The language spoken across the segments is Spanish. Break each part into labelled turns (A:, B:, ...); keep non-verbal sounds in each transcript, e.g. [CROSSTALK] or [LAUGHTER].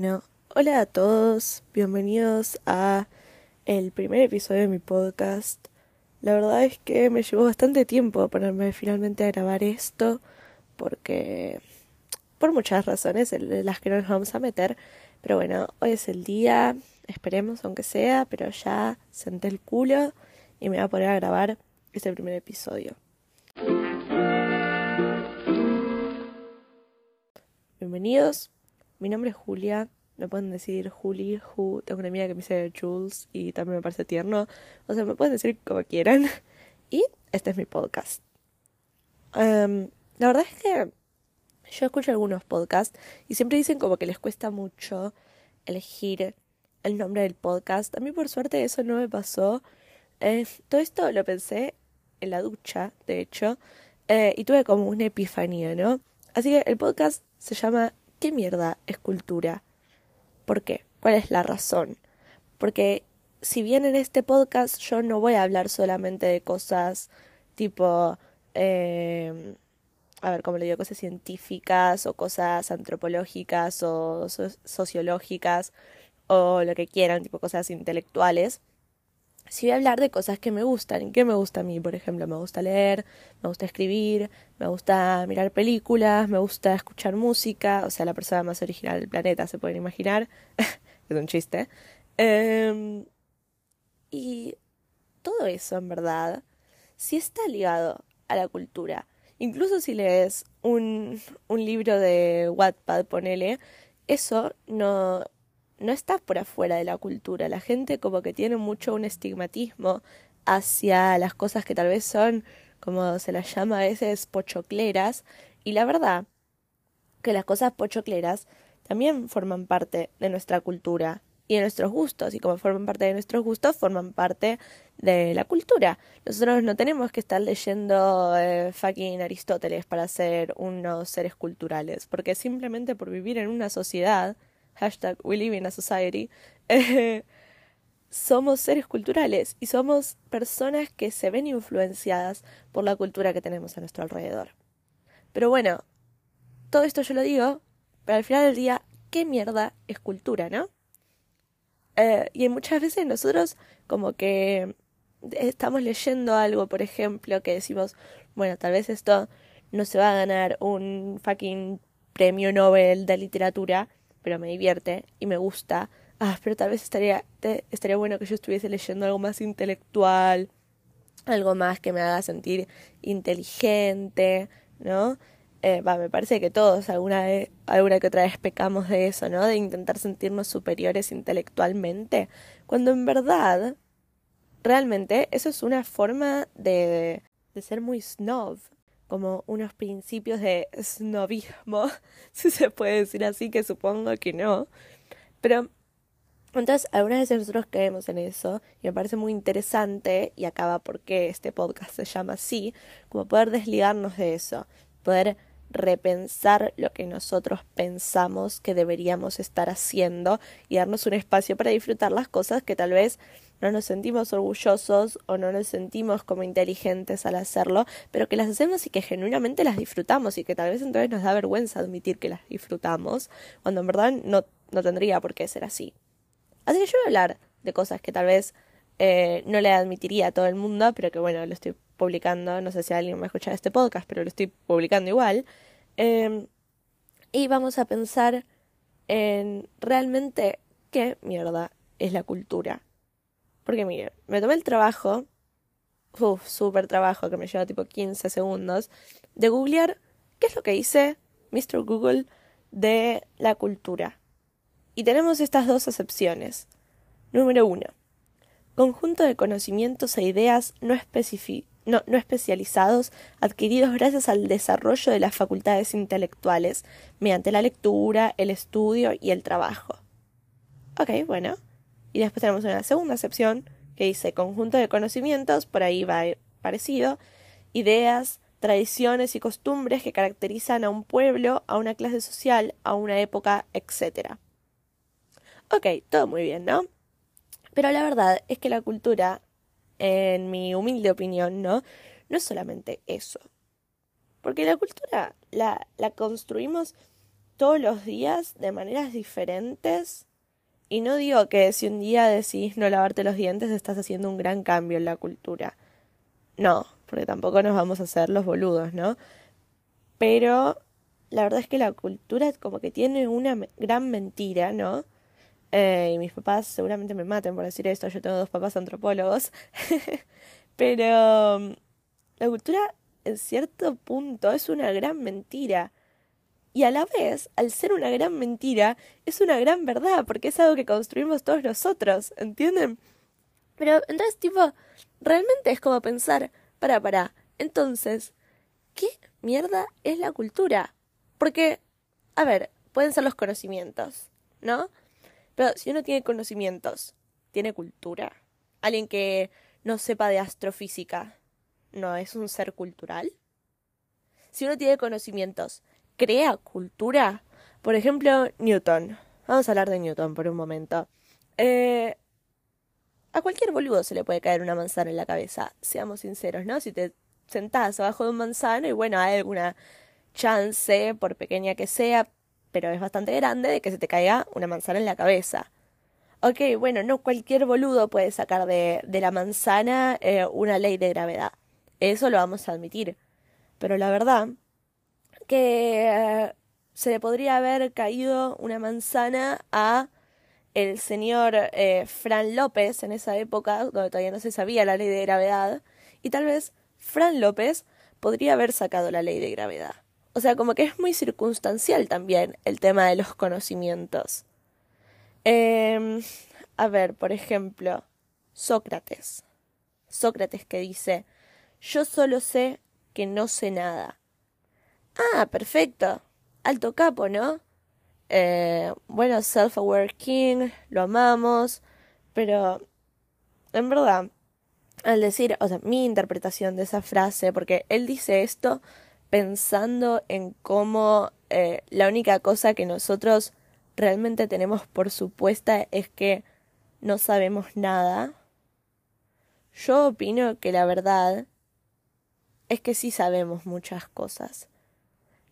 A: Bueno, hola a todos, bienvenidos a el primer episodio de mi podcast. La verdad es que me llevó bastante tiempo ponerme finalmente a grabar esto, porque por muchas razones, las que no nos vamos a meter, pero bueno, hoy es el día, esperemos aunque sea, pero ya senté el culo y me voy a poner a grabar este primer episodio. Bienvenidos mi nombre es Julia, me pueden decir Juli, Ju, tengo una amiga que me dice Jules y también me parece tierno, o sea, me pueden decir como quieran. Y este es mi podcast. Em, la verdad es que yo escucho algunos podcasts y siempre dicen como que les cuesta mucho elegir el nombre del podcast. A mí por suerte eso no me pasó. Eh, todo esto lo pensé en la ducha, de hecho, eh, y tuve como una epifanía, ¿no? Así que el podcast se llama ¿qué mierda es cultura? ¿Por qué? ¿Cuál es la razón? Porque si bien en este podcast yo no voy a hablar solamente de cosas tipo, eh, a ver, ¿cómo le digo? Cosas científicas o cosas antropológicas o sociológicas o lo que quieran, tipo cosas intelectuales si voy a hablar de cosas que me gustan. ¿Qué me gusta a mí? Por ejemplo, me gusta leer, me gusta escribir, me gusta mirar películas, me gusta escuchar música. O sea, la persona más original del planeta, se pueden imaginar. [LAUGHS] es un chiste. Em, y todo eso, en verdad, si está ligado a la cultura. Incluso si lees un, un libro de Wattpad, ponele, eso no, no está por afuera de la cultura. La gente como que tiene mucho un estigmatismo hacia las cosas que tal vez son, como se las llama a veces, pochocleras. Y la verdad que las cosas pochocleras también forman parte de nuestra cultura y de nuestros gustos. Y como forman parte de nuestros gustos, forman parte de la cultura. Nosotros no tenemos que estar leyendo eh, fucking Aristóteles para ser unos seres culturales, porque simplemente por vivir en una sociedad hashtag we live in a society, somos seres culturales y somos personas que se ven influenciadas por la cultura que tenemos a nuestro alrededor. Pero bueno, todo esto yo lo digo, pero al final del día, ¿qué mierda es cultura, no? Eh, y muchas veces nosotros como que estamos leyendo algo, por ejemplo, que decimos, bueno, tal vez esto no se va a ganar un fucking premio Nobel de literatura, pero me divierte y me gusta. Ah, pero tal vez estaría, estaría bueno que yo estuviese leyendo algo más intelectual, algo más que me haga sentir inteligente, ¿no? Eh, me parece que todos alguna, vez, alguna que otra vez pecamos de eso, ¿no? De intentar sentirnos superiores intelectualmente, cuando en verdad, realmente, eso es una forma de, de ser muy snob, como unos principios de snobismo, [LAUGHS] si se puede decir así, que supongo que no. Pero entonces, algunas veces nosotros creemos en eso y me parece muy interesante, y acaba porque este podcast se llama así, como poder desligarnos de eso, poder repensar lo que nosotros pensamos que deberíamos estar haciendo y darnos un espacio para disfrutar las cosas que tal vez no nos sentimos orgullosos o no nos sentimos como inteligentes al hacerlo, pero que las hacemos y que genuinamente las disfrutamos y que tal vez entonces nos da vergüenza admitir que las disfrutamos, cuando en verdad no, no tendría por qué ser así. Así que yo voy a hablar de cosas que tal vez eh, no le admitiría a todo el mundo, pero que bueno, lo estoy publicando, no sé si alguien va a escuchar este podcast, pero lo estoy publicando igual. Em, y vamos a pensar en realmente qué mierda es la cultura porque miren, me tomé el trabajo, uff, súper trabajo que me lleva tipo 15 segundos, de googlear qué es lo que dice Mr. Google de la cultura. Y tenemos estas dos acepciones. Número uno, conjunto de conocimientos e ideas no, no, no, especializados adquiridos gracias al desarrollo de las facultades intelectuales mediante la lectura, el estudio y el trabajo. Ok, bueno. Y después tenemos una segunda acepción que dice conjunto de conocimientos, por ahí va parecido, ideas, tradiciones y costumbres que caracterizan a un pueblo, a una clase social, a una época, etc. Ok, todo muy bien, ¿no? Pero la verdad es que la cultura, en mi humilde opinión, ¿no? No es solamente eso. Porque la cultura la, la construimos todos los días de maneras diferentes. Y no digo que si un día decís no lavarte los dientes estás haciendo un gran cambio en la cultura. No, porque tampoco nos vamos a hacer los boludos, ¿no? Pero la verdad es que la cultura como que tiene una gran mentira, ¿no? Eh, y mis papás seguramente me maten por decir esto, yo tengo dos papás antropólogos. [LAUGHS] Pero mm, la cultura en cierto punto es una gran mentira. Y a la vez, al ser una gran mentira, es una gran verdad, porque es algo que construimos todos nosotros, ¿entienden? Pero entonces, tipo, realmente es como pensar, para, para, entonces, ¿qué mierda es la cultura? Porque, a ver, pueden ser los conocimientos, ¿no? Pero si uno tiene conocimientos, ¿tiene cultura? Alguien que no sepa de astrofísica, ¿no es un ser cultural? Si uno tiene conocimientos, ¿crea cultura? Por ejemplo, Newton. Vamos a hablar de Newton por un momento. Eh, a cualquier boludo se le puede caer una manzana en la cabeza, seamos sinceros, ¿no? Si te sentás abajo de un manzano y bueno, hay alguna chance, por pequeña que sea, pero es bastante grande, de que se te caiga una manzana en la cabeza. Ok, bueno, no cualquier boludo puede sacar de, la manzana eh, una ley de gravedad. Eso lo vamos a admitir. Pero la verdad que eh, se le podría haber caído una manzana a el señor eh, Fran López en esa época, donde todavía no se sabía la ley de gravedad, y tal vez Fran López podría haber sacado la ley de gravedad. O sea, como que es muy circunstancial también el tema de los conocimientos. Em, a ver, por ejemplo, Sócrates. Sócrates que dice, yo solo sé que no sé nada. Ah, perfecto. Alto capo, ¿no? Eh, bueno, Self-Aware King, lo amamos, pero en verdad, al decir, o sea, mi interpretación de esa frase, porque él dice esto pensando en cómo eh, la única cosa que nosotros realmente tenemos por supuesta es que no sabemos nada. Yo opino que la verdad es que sí sabemos muchas cosas.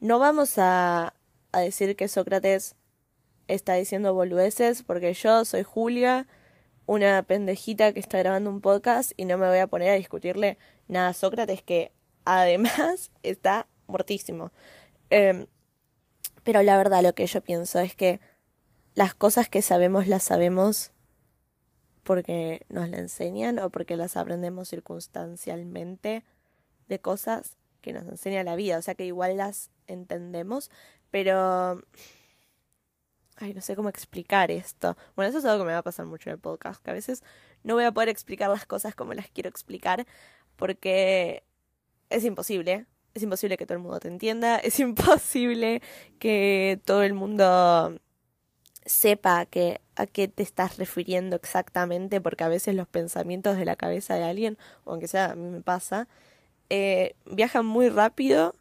A: No vamos a, a decir que Sócrates está diciendo boludeces porque yo soy Julia, una pendejita que está grabando un podcast y no me voy a poner a discutirle nada a Sócrates que además [LAUGHS] está muertísimo. Em, pero la verdad lo que yo pienso es que las cosas que sabemos las sabemos porque nos la enseñan o porque las aprendemos circunstancialmente de cosas que nos enseña la vida. O sea que igual las entendemos, pero... Ay, no sé cómo explicar esto. Bueno, eso es algo que me va a pasar mucho en el podcast, que a veces no voy a poder explicar las cosas como las quiero explicar, porque es imposible. Es imposible que todo el mundo te entienda, [LAUGHS] es imposible que todo el mundo sepa que, a qué te estás refiriendo exactamente, porque a veces los pensamientos de la cabeza de alguien, o aunque sea a mí me pasa, eh, viajan muy rápido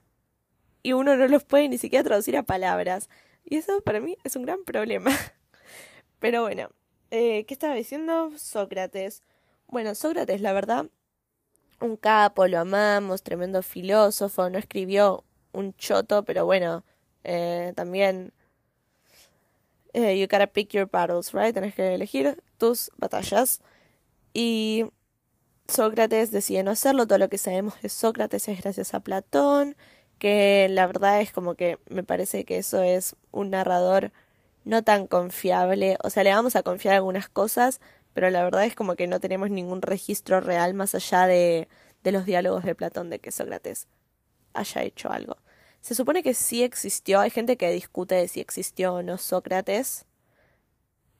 A: y uno no los puede ni siquiera traducir a palabras. Y eso para mí es un gran problema. [LAUGHS] Pero bueno, eh, ¿qué estaba diciendo Sócrates? Bueno, Sócrates, la verdad, un capo, lo amamos, tremendo filósofo, no escribió un choto, pero bueno, eh, también eh, you gotta pick your battles, right? Tenés que elegir tus batallas. Y Sócrates decide no hacerlo, todo lo que sabemos de Sócrates es gracias a Platón, que la verdad es como que me parece que eso es un narrador no tan confiable, o sea, le vamos a confiar algunas cosas, pero la verdad es como que no tenemos ningún registro real más allá de, de los diálogos de Platón de que Sócrates haya hecho algo. Se supone que sí existió, hay gente que discute de si existió o no Sócrates,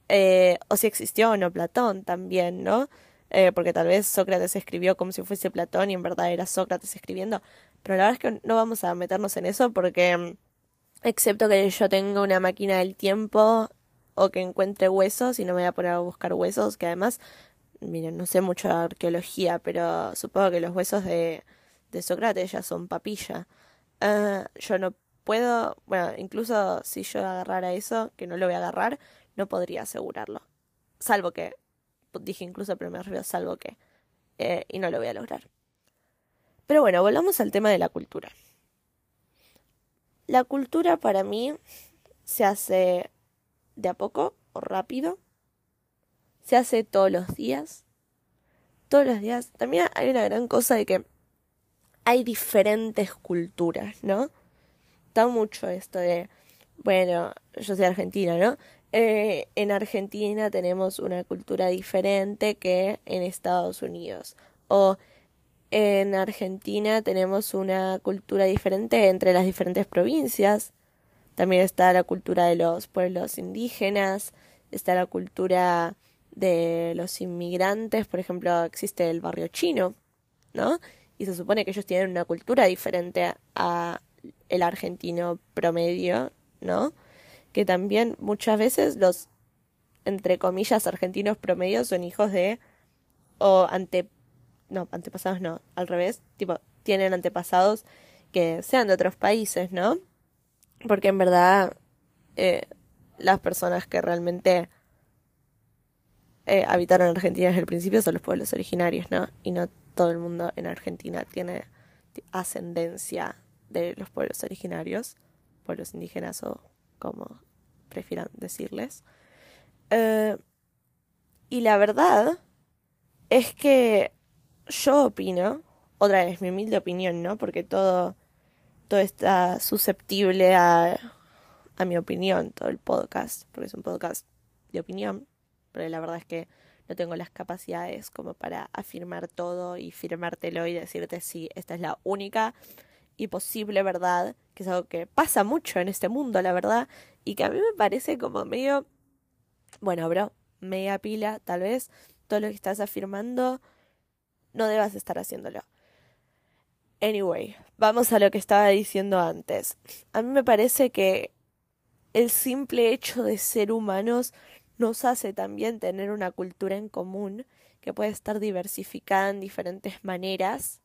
A: eh, o si existió o no Platón también, ¿no? Eh, porque tal vez Sócrates escribió como si fuese Platón y en verdad era Sócrates escribiendo, pero la verdad es que no vamos a meternos en eso porque, mm, excepto que yo tenga una máquina del tiempo o que encuentre huesos y no me voy a poner a buscar huesos, que además, miren, no sé mucho de arqueología, pero supongo que los huesos de, de Sócrates ya son papilla. Ah, yo no puedo, bueno, incluso si yo agarrara eso, que no lo voy a agarrar, no podría asegurarlo. Salvo que, dije incluso, pero me refiero salvo que, eh, y no lo voy a lograr. Pero bueno, volvamos al tema de la cultura. La cultura para mí se hace de a poco o rápido, se hace todos los días, todos los días. También hay una gran cosa de que hay diferentes culturas, ¿no? Está mucho esto de, bueno, yo soy argentina, ¿no? Eh, en Argentina tenemos una cultura diferente que en Estados Unidos. O en Argentina tenemos una cultura diferente entre las diferentes provincias. También está la cultura de los pueblos indígenas, está la cultura de los inmigrantes, por ejemplo, existe el barrio chino, ¿no? Y se supone que ellos tienen una cultura diferente a el argentino promedio, ¿no? Que también muchas veces los entre comillas argentinos promedios son hijos de o ante no, antepasados no, al revés, tipo, tienen antepasados que sean de otros países, ¿no? Porque en verdad eh, las personas que realmente eh, habitaron en Argentina desde el principio son los pueblos originarios, ¿no? Y no todo el mundo en Argentina tiene ascendencia de los pueblos originarios, pueblos indígenas o como prefieran decirles. Eh, y la verdad es que yo opino, otra vez mi humilde opinión, ¿no? Porque todo, todo está susceptible a, a mi opinión, todo el podcast, porque es un podcast de opinión, pero la verdad es que no tengo las capacidades como para afirmar todo y firmártelo y decirte si esta es la única y posible verdad, que es algo que pasa mucho en este mundo, la verdad, y que a mí me parece como medio, bueno, bro, media pila, tal vez, todo lo que estás afirmando no debas estar haciéndolo. Anyway, vamos a lo que estaba diciendo antes. A mí me parece que el simple hecho de ser humanos nos hace también tener una cultura en común que puede estar diversificada en diferentes maneras,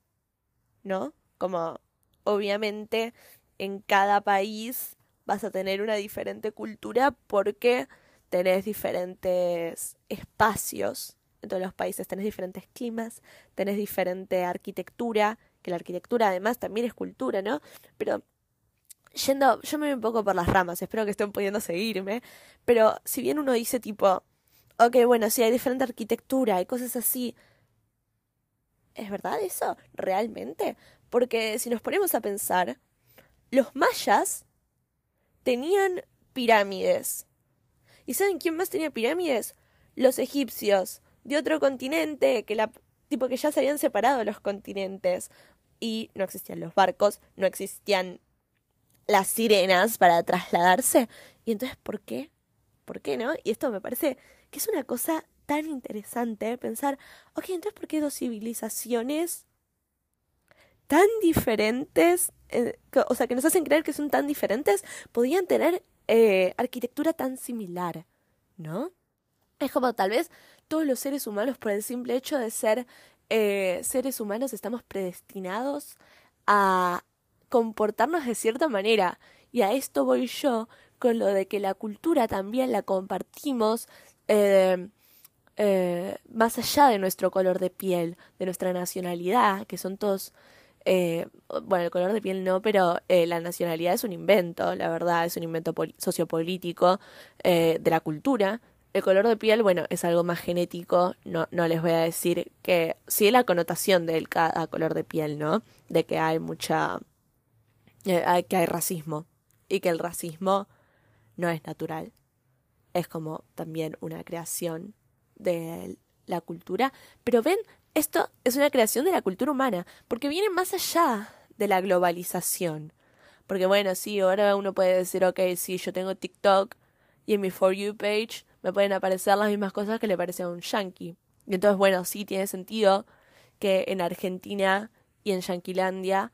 A: ¿no? Como obviamente en cada país vas a tener una diferente cultura porque tenés diferentes espacios en todos los países tenés diferentes climas, tenés diferente arquitectura, que la arquitectura además también es cultura, ¿no? Pero yendo, yo me voy un poco por las ramas, espero que estén pudiendo seguirme, pero si bien uno dice tipo, ok, bueno, sí hay diferente arquitectura, hay cosas así, ¿es verdad eso? ¿Realmente? Porque si nos ponemos a pensar, los mayas tenían pirámides. ¿Y saben quién más tenía pirámides? Los egipcios de otro continente, que la tipo que ya se habían separado los continentes y no existían los barcos, no existían las sirenas para trasladarse. Y entonces, ¿por qué? ¿Por qué no? Y esto me parece que es una cosa tan interesante pensar, ok, entonces, ¿por qué dos civilizaciones tan diferentes, eh, o sea, que nos hacen creer que son tan diferentes, podían tener eh, arquitectura tan similar, ¿no? Es como tal vez todos los seres humanos, por el simple hecho de ser eh, seres humanos, estamos predestinados a comportarnos de cierta manera. Y a esto voy yo con lo de que la cultura también la compartimos eh, eh, más allá de nuestro color de piel, de nuestra nacionalidad, que son todos bueno, el color de piel no, pero la nacionalidad es un invento, la verdad, es un invento sociopolítico de la cultura, el color de piel, bueno, es algo más genético, no, no les voy a decir que sí la connotación de cada color de piel, ¿no? De que hay mucha, eh, que hay racismo y que el racismo no es natural, es como también una creación de la cultura, pero ven, esto es una creación de la cultura humana, porque viene más allá de la globalización. Porque bueno, sí, ahora uno puede decir, ok, sí, yo tengo TikTok y en mi For You page me pueden aparecer las mismas cosas que le parecen a un yankee. Y entonces, bueno, sí tiene sentido que en Argentina y en Yanquilandia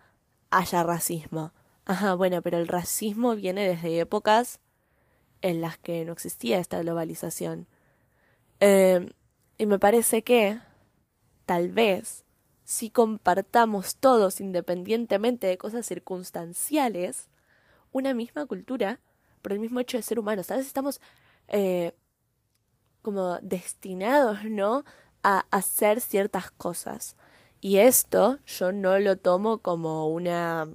A: haya racismo. Ajá, bueno, pero el racismo viene desde épocas en las que no existía esta globalización. Em, y me parece que, tal vez, si compartamos todos, independientemente de cosas circunstanciales, una misma cultura, por el mismo hecho de ser humanos, tal vez estamos eh, como destinados, ¿no? A hacer ciertas cosas. Y esto yo no lo tomo como una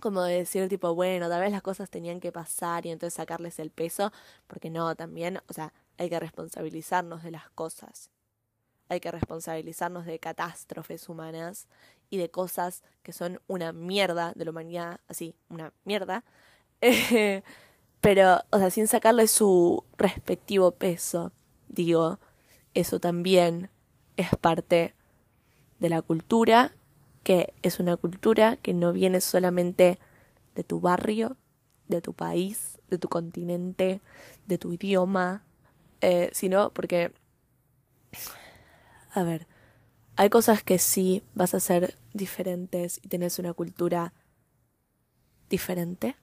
A: como de decir tipo, bueno, tal vez las cosas tenían que pasar y entonces sacarles el peso, porque no, también, o sea, hay que responsabilizarnos de las cosas. Hay que responsabilizarnos de catástrofes humanas y de cosas que son una mierda de la humanidad, así, una mierda. [LAUGHS] Pero, o sea, sin sacarle su respectivo peso, digo, eso también es parte de la cultura, que es una cultura que no viene solamente de tu barrio, de tu país, de tu continente, de tu idioma, eh, sino porque, a ver, hay cosas que sí vas a ser diferentes y tenés una cultura diferente,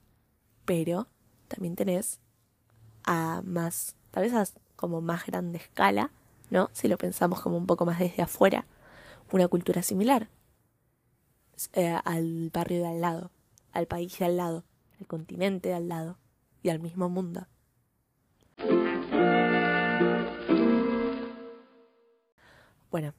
A: pero también tenés a más, tal vez como más grande escala, ¿no? Si lo pensamos como un poco más desde afuera, una cultura similar eh, al barrio de al lado, al país de al lado, al continente de al lado y al mismo mundo. Bueno,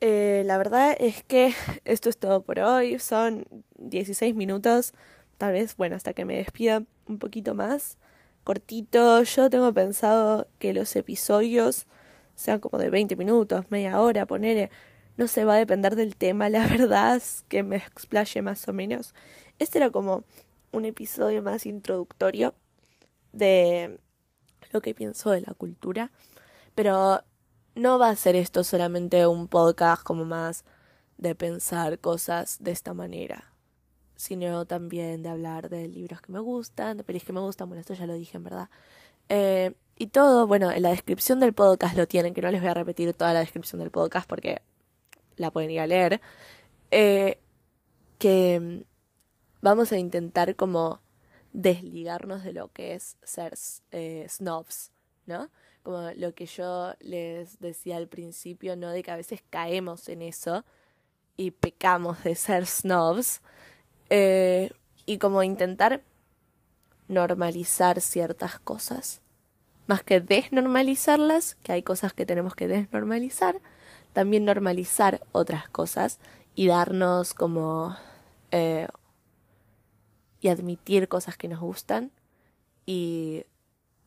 A: eh, la verdad es que [LAUGHS] esto es todo por hoy. Son 16 minutos, tal vez, bueno, hasta que me despida un poquito más. Cortito, yo tengo pensado que los episodios sean como de 20 minutos, media hora, poner no se va a depender del tema, [LAUGHS] la verdad que me explaye más o menos. Este era como un episodio más introductorio de lo que pienso de la cultura, pero no va a ser esto solamente un podcast como más de pensar cosas de esta manera, sino también de hablar de libros que me gustan, de pelis que me gustan, bueno, esto ya lo dije en verdad. Eh, y todo, bueno, en la descripción del podcast lo tienen, que no les voy a repetir toda la descripción del podcast porque la pueden ir a leer, eh, que mm, vamos a intentar como desligarnos de lo que es ser eh, snobs, ¿no? Como lo que yo les decía al principio, ¿no? De que a veces caemos en eso y pecamos de ser snobs. Eh, y como intentar normalizar ciertas cosas. Más que desnormalizarlas, que hay cosas que tenemos que desnormalizar, también normalizar otras cosas y darnos como... Eh, y admitir cosas que nos gustan y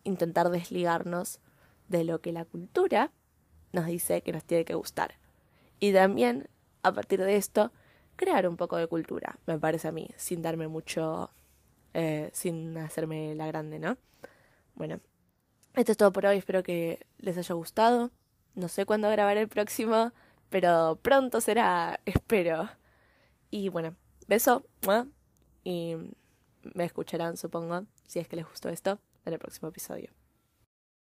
A: intentar desligarnos de lo que la cultura nos dice que nos tiene que gustar. Y también, a partir de esto, crear un poco de cultura, me parece a mí, sin darme mucho, eh, sin hacerme la grande, ¿no? Bueno, esto es todo por hoy, espero que les haya gustado. No sé cuándo grabaré el próximo, pero pronto será, [LAUGHS] espero. Y bueno, beso. Y me escucharán, supongo, si es que les gustó esto, en el próximo episodio.